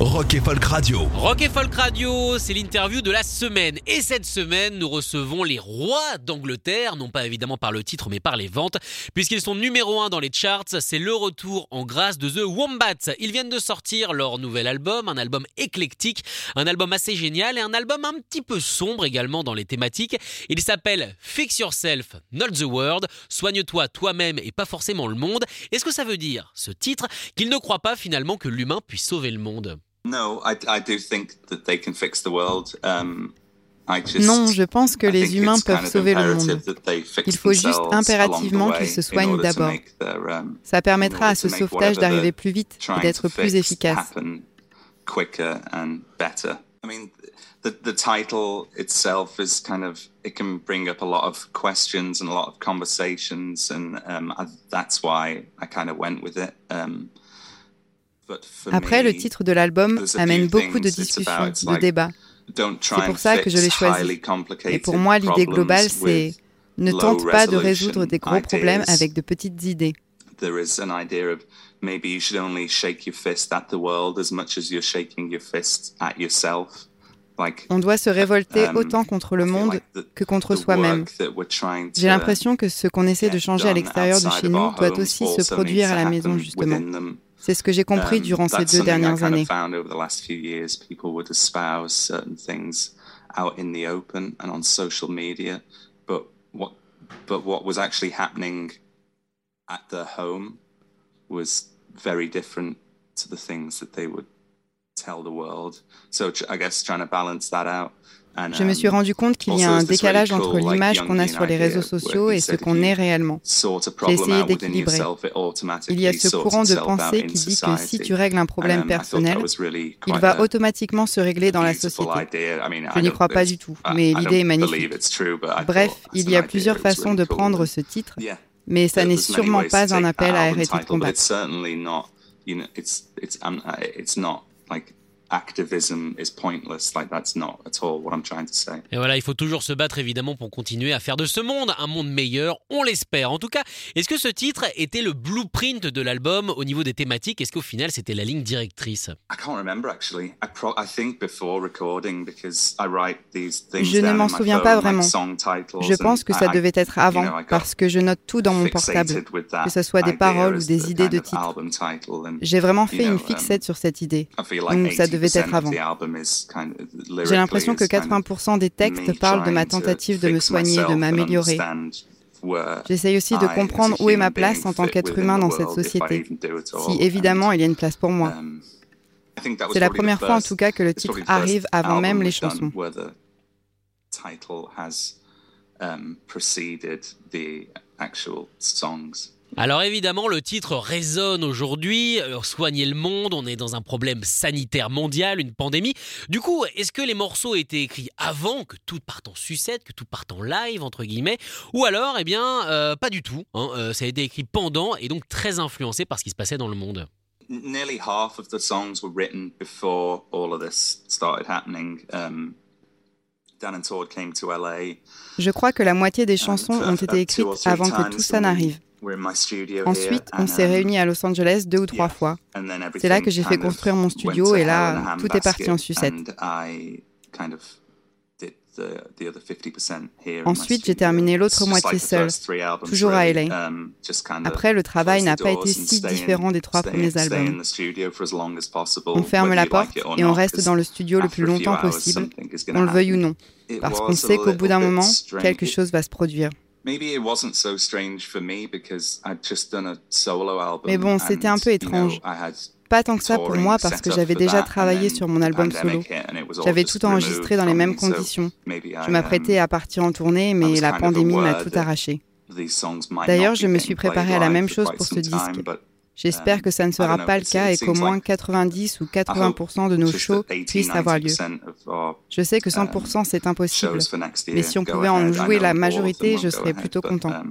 Rock et Folk Radio. Rock et Folk Radio, c'est l'interview de la semaine. Et cette semaine, nous recevons les rois d'Angleterre, non pas évidemment par le titre, mais par les ventes, puisqu'ils sont numéro 1 dans les charts. C'est le retour en grâce de The Wombats. Ils viennent de sortir leur nouvel album, un album éclectique, un album assez génial et un album un petit peu sombre également dans les thématiques. Il s'appelle Fix Yourself, Not the World. Soigne-toi toi-même et pas forcément le monde. Est-ce que ça veut dire, ce titre, qu'ils ne croient pas finalement que l'humain puisse sauver le monde? No, I, I do think that they can fix the world. Um, I just, Non, je pense que I les think humains peuvent sauver le imperative monde. that they fix Il faut juste themselves impérativement qu'ils se soignent d'abord. um, Ça permettra à ce sauvetage d'arriver plus vite et d'être plus efficace. the the title itself is kind of it can bring up a lot of questions and a lot of conversations, and um, I, that's why I kind of went with it. Um, Après, le titre de l'album amène beaucoup de discussions, de débats. C'est pour ça que je l'ai choisi. Et pour moi, l'idée globale, c'est ne tente pas de résoudre des gros problèmes avec de petites idées. there is an idea of maybe you should only shake your fist at the world as much as you're shaking your fist at yourself. Like On doit se révolter um, autant contre le monde que contre soi-même. J'ai l'impression que ce qu'on essaie de changer à l'extérieur de chez nous doit aussi se produire à la maison, justement. C'est ce que j'ai compris Um, durant ces deux dernières années. out in the open and on social media, what but what was actually happening at their home was very different to the things that they would tell the world. So tr- I guess trying to balance that out. And, Je me suis um, rendu compte qu'il y a un décalage entre l'image qu'on a sur les réseaux sociaux et ce qu'on est réellement. J'ai essayé d'équilibrer. Il y a ce courant de pensée qui dit que si tu règles un problème um, personnel, il va automatiquement se régler dans la société. Je n'y crois pas du tout, mais l'idée est magnifique. Bref, il y a plusieurs façons de prendre ce titre, mais ça n'est sûrement pas un appel à arrêter de combattre. like activism is pointless. Like that's not at all what I'm trying to say. Et voilà, il faut toujours se battre évidemment pour continuer à faire de ce monde un monde meilleur, on l'espère. En tout cas, est-ce que ce titre était le blueprint de l'album au niveau des thématiques? Est-ce qu'au final c'était la ligne directrice? I can't remember actually. I pro- I think before recording because I write these things Je ne down m'en souviens phone, pas like vraiment. song titles Je pense and que ça I- devait être you know, avant, parce que je note tout dans mon portable, fixated with that que ce soit des paroles ou des idées de titres. and J'ai vraiment you fait know, une um, fixette sur cette idée. I feel like Donc ça devait 80% être of avant. the album is kind of- J'ai l'impression que lyrically is kind of 80% des textes parlent de ma tentative de me soigner, de m'améliorer. J'essaye aussi de comprendre où est ma place en tant qu'être humain dans cette société. Si évidemment il y a une place pour moi. um, C'est la première fois en tout cas que le titre arrive avant même les chansons. where the title has um, preceded the actual songs. Alors évidemment, le titre résonne aujourd'hui, euh, soigner le monde, on est dans un problème sanitaire mondial, une pandémie. Du coup, est-ce que les morceaux étaient écrits avant que tout parte en sucette, que tout parte en live, entre guillemets? Ou alors, eh bien, euh, pas du tout. hein, euh, ça a été écrit pendant et donc très influencé par ce qui se passait dans le monde. N- Nearly half of the songs were written before all of this started happening. Um, Dan and Todd came to LA. Je crois que la moitié des chansons ont été écrites avant que tout ça n'arrive. Ensuite, on s'est um, réunis à Los Angeles deux ou trois fois. C'est là que j'ai fait construire mon studio et là, tout est parti en sucette. and I kind of did the, the other 50% here in my Ensuite, j'ai terminé l'autre moitié like the seul, first three albums, toujours à LA. um, Après, le travail n'a pas été si différent des trois premiers albums. On ferme la porte et on reste dans le studio le plus longtemps possible, qu'on le veuille ou non, parce qu'on sait qu'au bout d'un moment, quelque chose va se produire. Maybe it wasn't so strange for me because I'd just done a solo album. Mais bon, c'était un peu étrange. Pas tant que ça pour moi parce que j'avais déjà travaillé sur mon album solo. J'avais tout enregistré dans les mêmes conditions. Je m'apprêtais um, à partir en tournée, mais la pandémie m'a tout arraché. D'ailleurs, je me suis préparé à la même chose pour ce disque. J'espère Um, que ça ne sera pas le cas et qu'au moins like- 90 ou 80% de nos shows that 80, puissent avoir lieu. 90% of our Je sais que 100% c'est impossible. Mais si on pouvait en jouer la majorité, je serais plutôt content.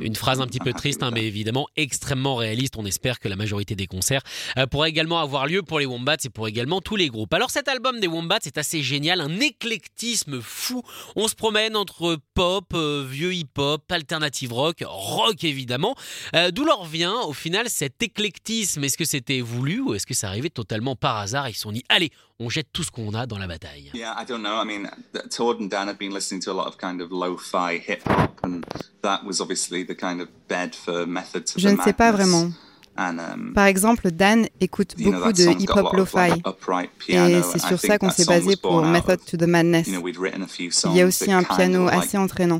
Une phrase un petit peu triste, hein, mais évidemment extrêmement réaliste. On espère que la majorité des concerts euh, pourra également avoir lieu pour les Wombats et pour également tous les groupes. Alors cet album des Wombats est assez génial, un éclectisme fou. On se promène entre pop, euh, vieux hip-hop, alternative rock, rock évidemment. Euh, D'où leur vient au final cet éclectisme? Est-ce que c'était voulu ou est-ce que ça arrivait totalement par hasard? Ils se sont dit allez, on jette tout ce qu'on a dans la bataille. Yeah, I don't know. I mean, th- Todd and Dan have been listening to a lot of kind of lo-fi hip hop, and that was obviously the kind of bed for Method to Je ne sais pas vraiment. Um, Par exemple, Dan écoute beaucoup de hip-hop lo-fi. Et c'est sur ça qu'on s'est basé pour Method to the Madness. Il y a aussi un piano assez entraînant.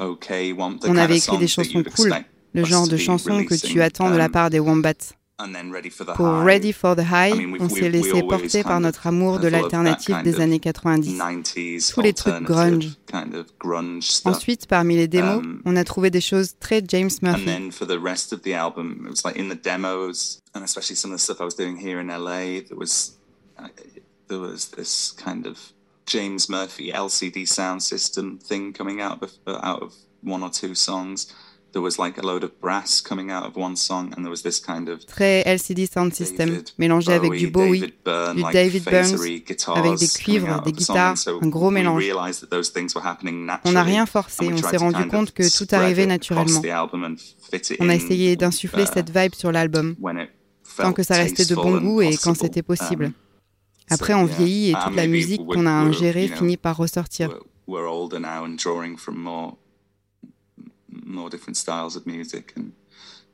On avait écrit des chansons cool, le genre de chansons que tu attends de la um, part des Wombats. And then Ready for the Pour Ready for the High, on s'est laissé porter par notre amour de l'alternative des années 90. 90s Tous les trucs grunge. Ensuite, parmi les démos, Um, on a trouvé des choses très James And Murphy. then for the rest of the album, it was like in the demos, and especially some of the stuff I was doing here in LA, there was there was this kind of James Murphy LCD sound system thing coming out of out of one or two songs. There was like a load of brass coming out of one song, and there was this kind of Très LCD Sound System, mélangé avec du Bowie, David Byrne, du like David Burns, avec des cuivres, des guitares, un gros mélange. On n'a rien forcé, on s'est rendu kind of compte que tout arrivait it naturellement. On a essayé d'insuffler cette vibe sur l'album, tant que ça restait de bon goût et quand c'était possible. Um, Après, on vieillit et Uh, toute la musique qu'on a ingérée finit par ressortir. More different styles of music, and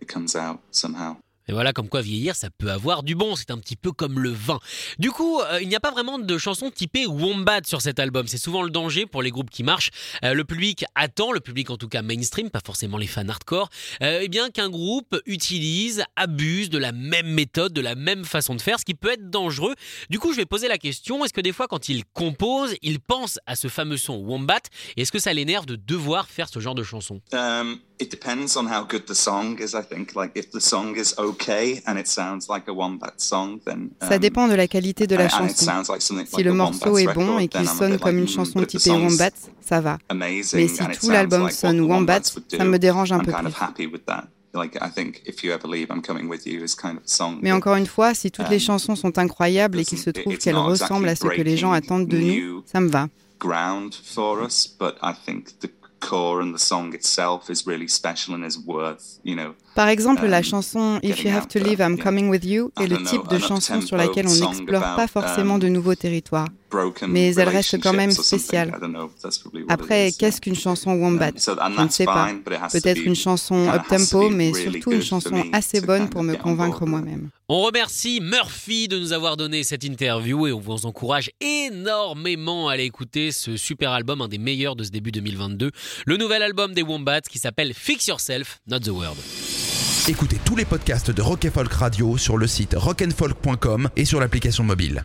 it comes out somehow. Et voilà comme quoi vieillir, ça peut avoir du bon, c'est un petit peu comme le vin. Du coup, euh, il n'y a pas vraiment de chansons typées Wombat sur cet album. C'est souvent le danger pour les groupes qui marchent. Euh, le public attend, le public en tout cas mainstream, pas forcément les fans hardcore, euh, eh bien qu'un groupe utilise, abuse de la même méthode, de la même façon de faire, ce qui peut être dangereux. Du coup, je vais poser la question, est-ce que des fois quand ils composent, ils pensent à ce fameux son Wombat? Est-ce que ça l'énerve de devoir faire ce genre de chanson? It depends on how good the song is. I think, like if the song is okay and it sounds like a wombat song, then Ça dépend de la qualité de la chanson. sounds like something Si like le morceau est bon et qu'il sonne comme une mm, chanson typée Wombat, ça va. amazing Mais si tout l'album sonne Wombat, ça me dérange un I'm peu kind of happy with that. Mais encore une fois, si toutes les Um, chansons sont incroyables et qu'il se trouve qu'elles ressemblent à ce que les gens attendent de nous, ça me va. Ground for us, but I think the core and the song itself is really special and is worth, you know, Par exemple, la Um, chanson If You Have to Live, I'm. Coming With You est le type de an chanson sur laquelle on n'explore pas forcément um, de nouveaux territoires. Mais elle reste quand même spéciale. Après, is, qu'est-ce qu'une chanson Wombat Um, Je ne sais pas. Peut-être une chanson up-tempo, mais surtout une chanson assez to bonne pour me convaincre moi-même. On remercie Murphy de nous avoir donné cette interview et on vous encourage énormément à aller écouter ce super album, un des meilleurs de ce début 2022, le nouvel album des Wombats qui s'appelle Fix Yourself, Not the Word. Écoutez tous les podcasts de Rock and Folk Radio sur le site rockandfolk.com et sur l'application mobile.